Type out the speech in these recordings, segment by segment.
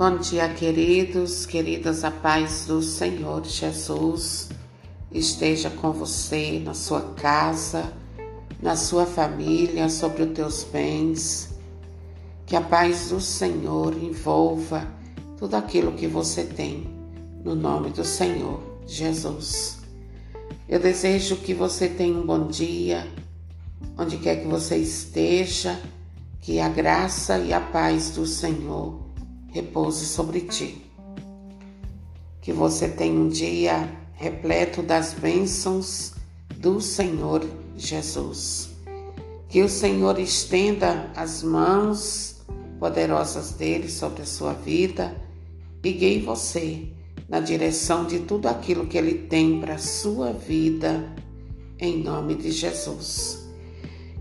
Bom dia, queridos, queridas, a paz do Senhor Jesus esteja com você, na sua casa, na sua família, sobre os teus bens. Que a paz do Senhor envolva tudo aquilo que você tem, no nome do Senhor Jesus. Eu desejo que você tenha um bom dia, onde quer que você esteja, que a graça e a paz do Senhor repouse sobre ti. Que você tenha um dia repleto das bênçãos do Senhor Jesus. Que o Senhor estenda as mãos poderosas dele sobre a sua vida e guie você na direção de tudo aquilo que ele tem para a sua vida, em nome de Jesus.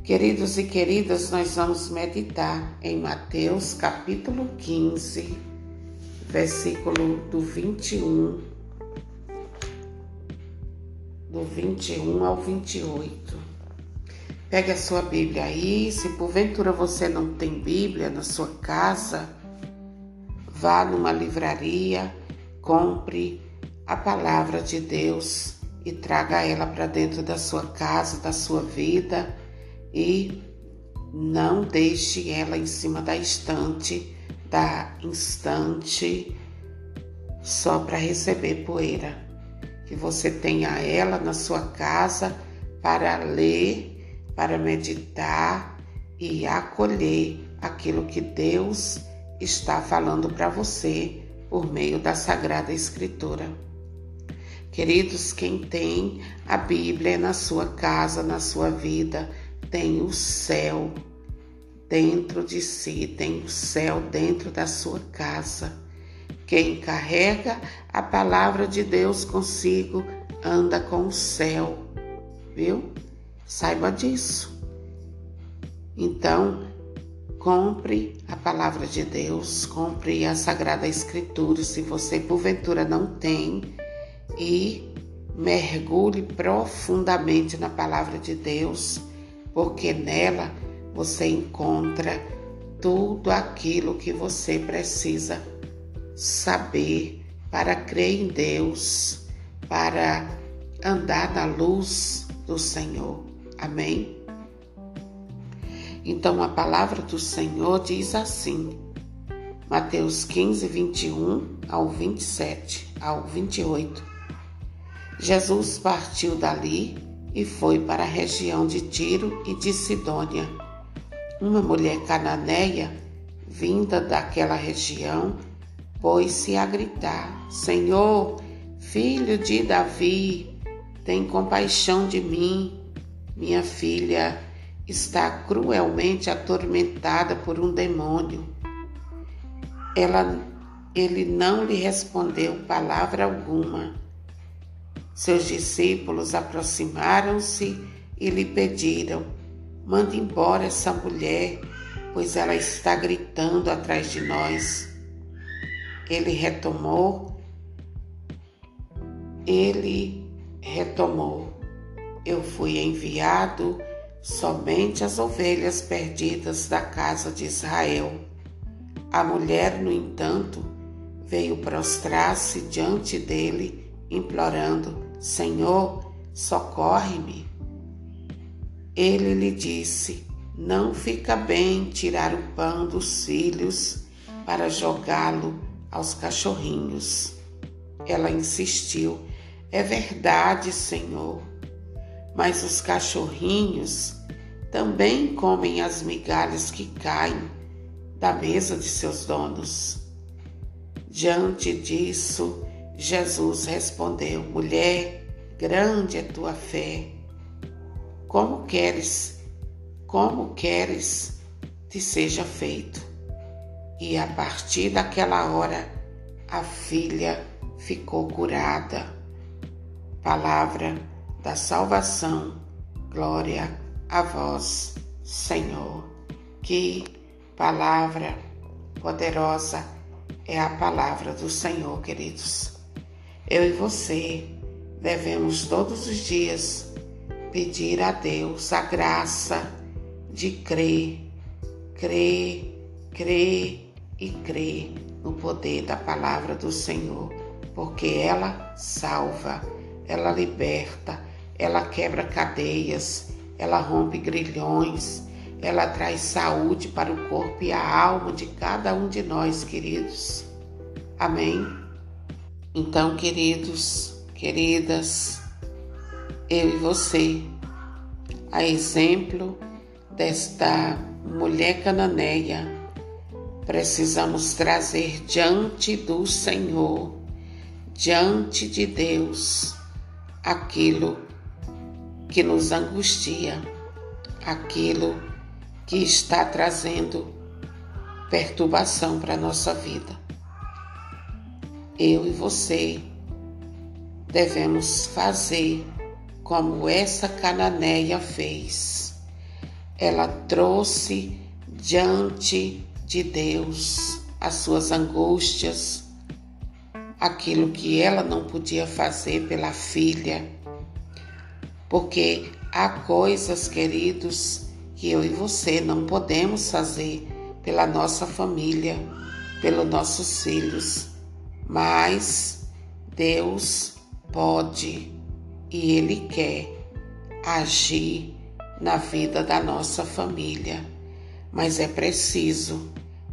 Queridos e queridas, nós vamos meditar em Mateus capítulo 15, versículo do 21, do 21 ao 28. Pegue a sua Bíblia aí, se porventura você não tem Bíblia na sua casa, vá numa livraria, compre a palavra de Deus e traga ela para dentro da sua casa, da sua vida e não deixe ela em cima da estante, da instante, só para receber poeira. Que você tenha ela na sua casa para ler, para meditar e acolher aquilo que Deus está falando para você por meio da Sagrada Escritura. Queridos, quem tem a Bíblia na sua casa, na sua vida, tem o céu dentro de si, tem o céu dentro da sua casa. Quem carrega a palavra de Deus consigo anda com o céu, viu? Saiba disso. Então, compre a palavra de Deus, compre a Sagrada Escritura, se você porventura não tem, e mergulhe profundamente na palavra de Deus porque nela você encontra tudo aquilo que você precisa saber para crer em Deus, para andar na luz do Senhor. Amém? Então a palavra do Senhor diz assim, Mateus 15, 21 ao 27, ao 28. Jesus partiu dali e foi para a região de Tiro e de Sidônia. Uma mulher cananeia, vinda daquela região, pôs-se a gritar: Senhor, filho de Davi, tem compaixão de mim. Minha filha está cruelmente atormentada por um demônio. Ela, ele não lhe respondeu palavra alguma. Seus discípulos aproximaram-se e lhe pediram: Mande embora essa mulher, pois ela está gritando atrás de nós. Ele retomou, ele retomou. Eu fui enviado somente às ovelhas perdidas da casa de Israel. A mulher, no entanto, veio prostrar-se diante dele, implorando: Senhor, socorre-me. Ele lhe disse: Não fica bem tirar o pão dos filhos para jogá-lo aos cachorrinhos. Ela insistiu: É verdade, Senhor, mas os cachorrinhos também comem as migalhas que caem da mesa de seus donos. Diante disso, Jesus respondeu: Mulher, grande é tua fé. Como queres, como queres te seja feito. E a partir daquela hora, a filha ficou curada. Palavra da salvação. Glória a vós, Senhor. Que palavra poderosa é a palavra do Senhor, queridos. Eu e você devemos todos os dias pedir a Deus a graça de crer, crer, crer, e crê no poder da palavra do Senhor, porque ela salva, ela liberta, ela quebra cadeias, ela rompe grilhões, ela traz saúde para o corpo e a alma de cada um de nós, queridos. Amém? Então, queridos, queridas, eu e você, a exemplo desta mulher cananeia, precisamos trazer diante do Senhor, diante de Deus, aquilo que nos angustia, aquilo que está trazendo perturbação para a nossa vida. Eu e você devemos fazer como essa cananeia fez. Ela trouxe diante de Deus as suas angústias, aquilo que ela não podia fazer pela filha, porque há coisas, queridos, que eu e você não podemos fazer pela nossa família, pelos nossos filhos, mas Deus pode e Ele quer agir na vida da nossa família. Mas é preciso,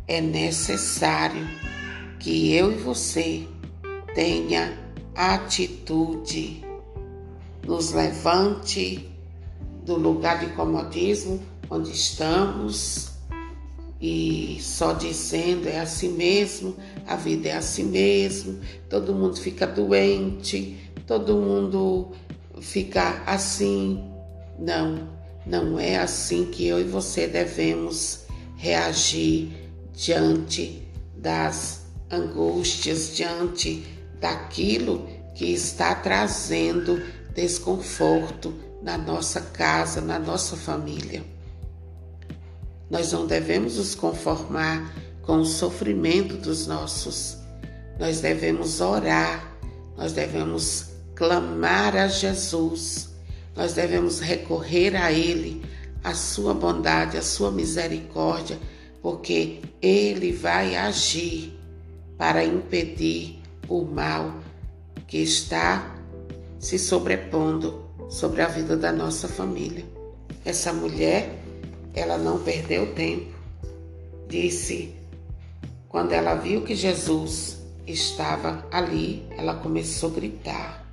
é necessário que eu e você tenha atitude, nos levante do lugar de comodismo onde estamos e só dizendo é assim mesmo, a vida é assim mesmo, todo mundo fica doente, todo mundo ficar assim. Não, não é assim que eu e você devemos reagir diante das angústias, diante daquilo que está trazendo desconforto na nossa casa, na nossa família. Nós não devemos nos conformar com o sofrimento dos nossos. Nós devemos orar, nós devemos clamar a Jesus, nós devemos recorrer a Ele, a Sua bondade, a Sua misericórdia, porque Ele vai agir para impedir o mal que está se sobrepondo sobre a vida da nossa família. Essa mulher, ela não perdeu tempo. Disse, quando ela viu que Jesus estava ali, ela começou a gritar: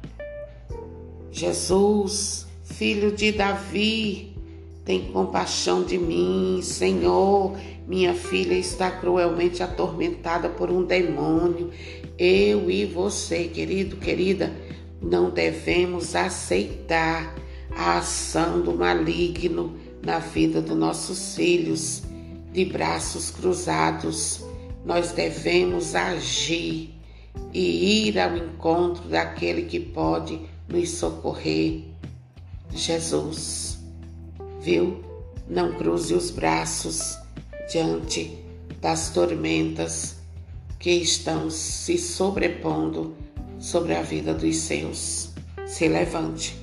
Jesus, filho de Davi, tem compaixão de mim, Senhor. Minha filha está cruelmente atormentada por um demônio. Eu e você, querido, querida, não devemos aceitar a ação do maligno na vida dos nossos filhos, de braços cruzados. Nós devemos agir e ir ao encontro daquele que pode nos socorrer. Jesus, viu? Não cruze os braços diante das tormentas que estão se sobrepondo sobre a vida dos seus. Se levante.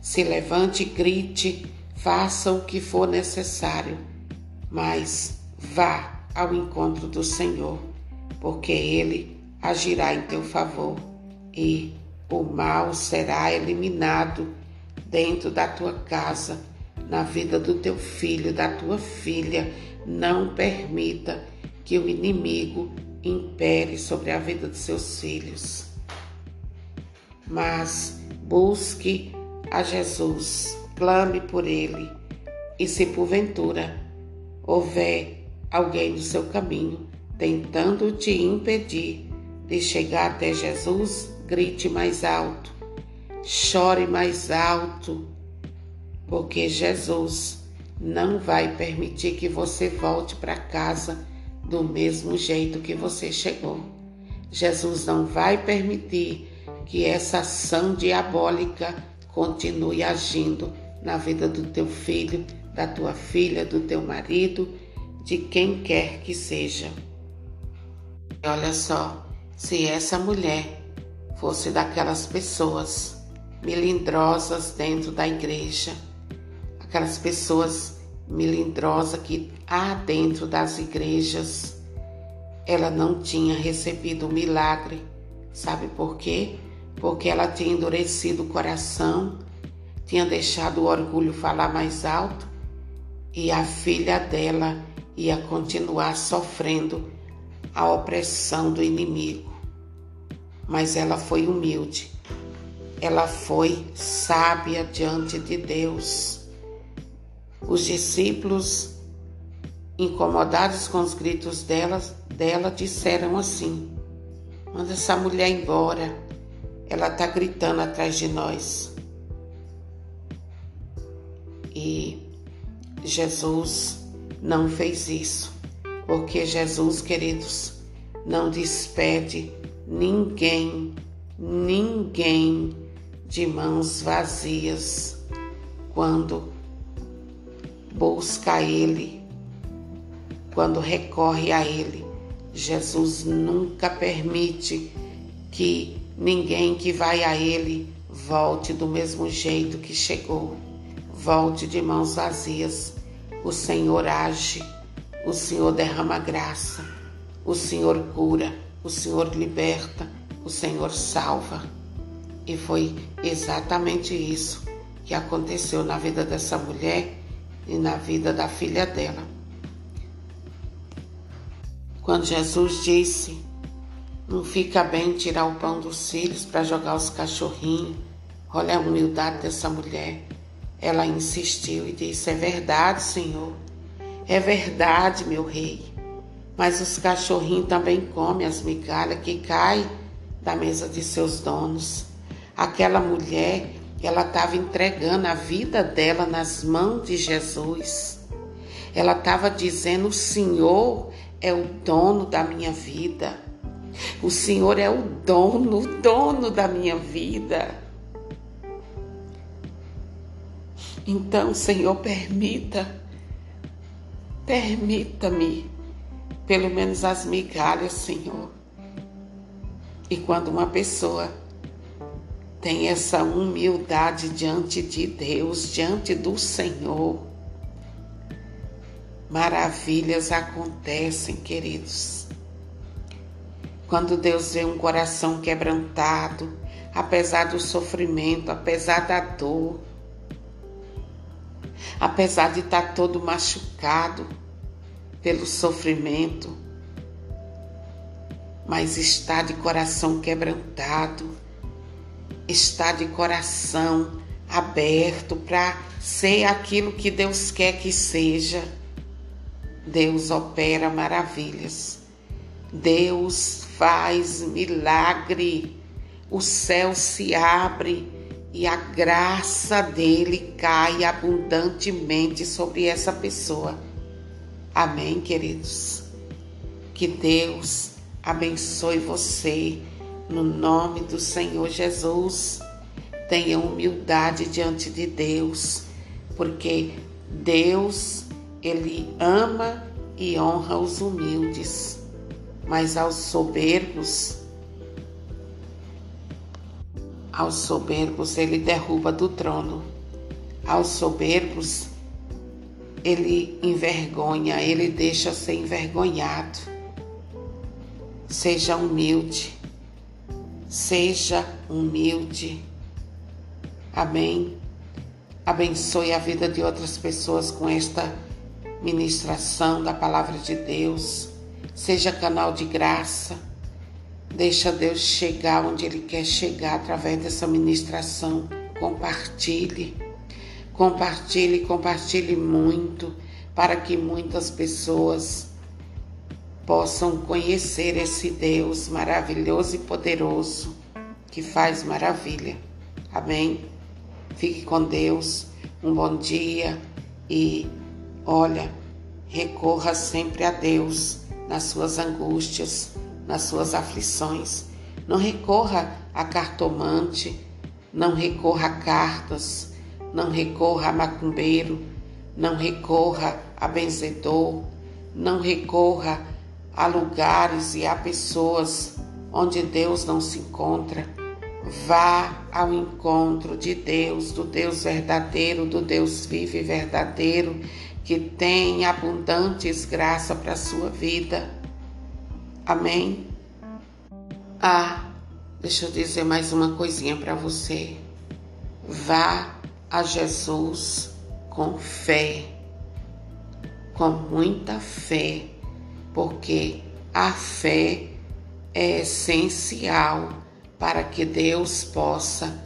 Se levante, grite, faça o que for necessário, mas vá ao encontro do Senhor, porque Ele agirá em teu favor e o mal será eliminado dentro da tua casa, na vida do teu filho, da tua filha. Não permita que o inimigo impere sobre a vida de seus filhos. Mas busque a Jesus, clame por ele, e se porventura houver alguém no seu caminho tentando te impedir de chegar até Jesus, grite mais alto, chore mais alto, porque Jesus não vai permitir que você volte para casa do mesmo jeito que você chegou. Jesus não vai permitir que essa ação diabólica continue agindo na vida do teu filho, da tua filha, do teu marido, de quem quer que seja. E olha só, se essa mulher fosse daquelas pessoas melindrosas dentro da igreja, aquelas pessoas melindrosas que há dentro das igrejas, ela não tinha recebido o milagre. Sabe por quê? Porque ela tinha endurecido o coração, tinha deixado o orgulho falar mais alto e a filha dela ia continuar sofrendo a opressão do inimigo. Mas ela foi humilde, ela foi sábia diante de Deus. Os discípulos, incomodados com os gritos dela, dela disseram assim: Manda essa mulher embora, ela está gritando atrás de nós. E Jesus não fez isso, porque Jesus, queridos, não despede ninguém, ninguém de mãos vazias quando busca Ele, quando recorre a Ele. Jesus nunca permite que ninguém que vai a Ele volte do mesmo jeito que chegou volte de mãos vazias. O Senhor age, o Senhor derrama graça, o Senhor cura, o Senhor liberta, o Senhor salva. E foi exatamente isso que aconteceu na vida dessa mulher e na vida da filha dela. Quando Jesus disse: Não fica bem tirar o pão dos filhos para jogar os cachorrinhos, olha a humildade dessa mulher. Ela insistiu e disse: É verdade, Senhor. É verdade, meu rei. Mas os cachorrinhos também comem as migalhas que caem da mesa de seus donos. Aquela mulher, ela estava entregando a vida dela nas mãos de Jesus. Ela estava dizendo: O Senhor é o dono da minha vida. O Senhor é o dono, o dono da minha vida. Então, Senhor, permita, permita-me, pelo menos as migalhas, Senhor. E quando uma pessoa tem essa humildade diante de Deus, diante do Senhor, maravilhas acontecem, queridos. Quando Deus vê um coração quebrantado, apesar do sofrimento, apesar da dor, apesar de estar todo machucado pelo sofrimento, mas está de coração quebrantado, está de coração aberto para ser aquilo que Deus quer que seja. Deus opera maravilhas. Deus faz milagre. O céu se abre e a graça dele cai abundantemente sobre essa pessoa. Amém, queridos? Que Deus abençoe você no nome do Senhor Jesus. Tenha humildade diante de Deus, porque Deus, ele ama e honra os humildes, mas aos soberbos aos soberbos ele derruba do trono. Aos soberbos ele envergonha, ele deixa ser envergonhado. Seja humilde. Seja humilde. Amém. Abençoe a vida de outras pessoas com esta ministração da palavra de Deus. Seja canal de graça Deixa Deus chegar onde Ele quer chegar através dessa ministração. Compartilhe, compartilhe, compartilhe muito para que muitas pessoas possam conhecer esse Deus maravilhoso e poderoso que faz maravilha. Amém? Fique com Deus, um bom dia e olha, recorra sempre a Deus nas suas angústias nas suas aflições. Não recorra a cartomante, não recorra a cartas, não recorra a macumbeiro, não recorra a benzedor, não recorra a lugares e a pessoas onde Deus não se encontra. Vá ao encontro de Deus, do Deus verdadeiro, do Deus vivo e verdadeiro, que tem abundantes graça para a sua vida. Amém? Ah, deixa eu dizer mais uma coisinha para você. Vá a Jesus com fé, com muita fé, porque a fé é essencial para que Deus possa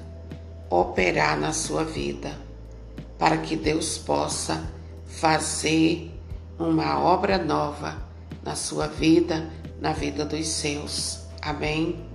operar na sua vida, para que Deus possa fazer uma obra nova na sua vida, na vida dos seus. Amém?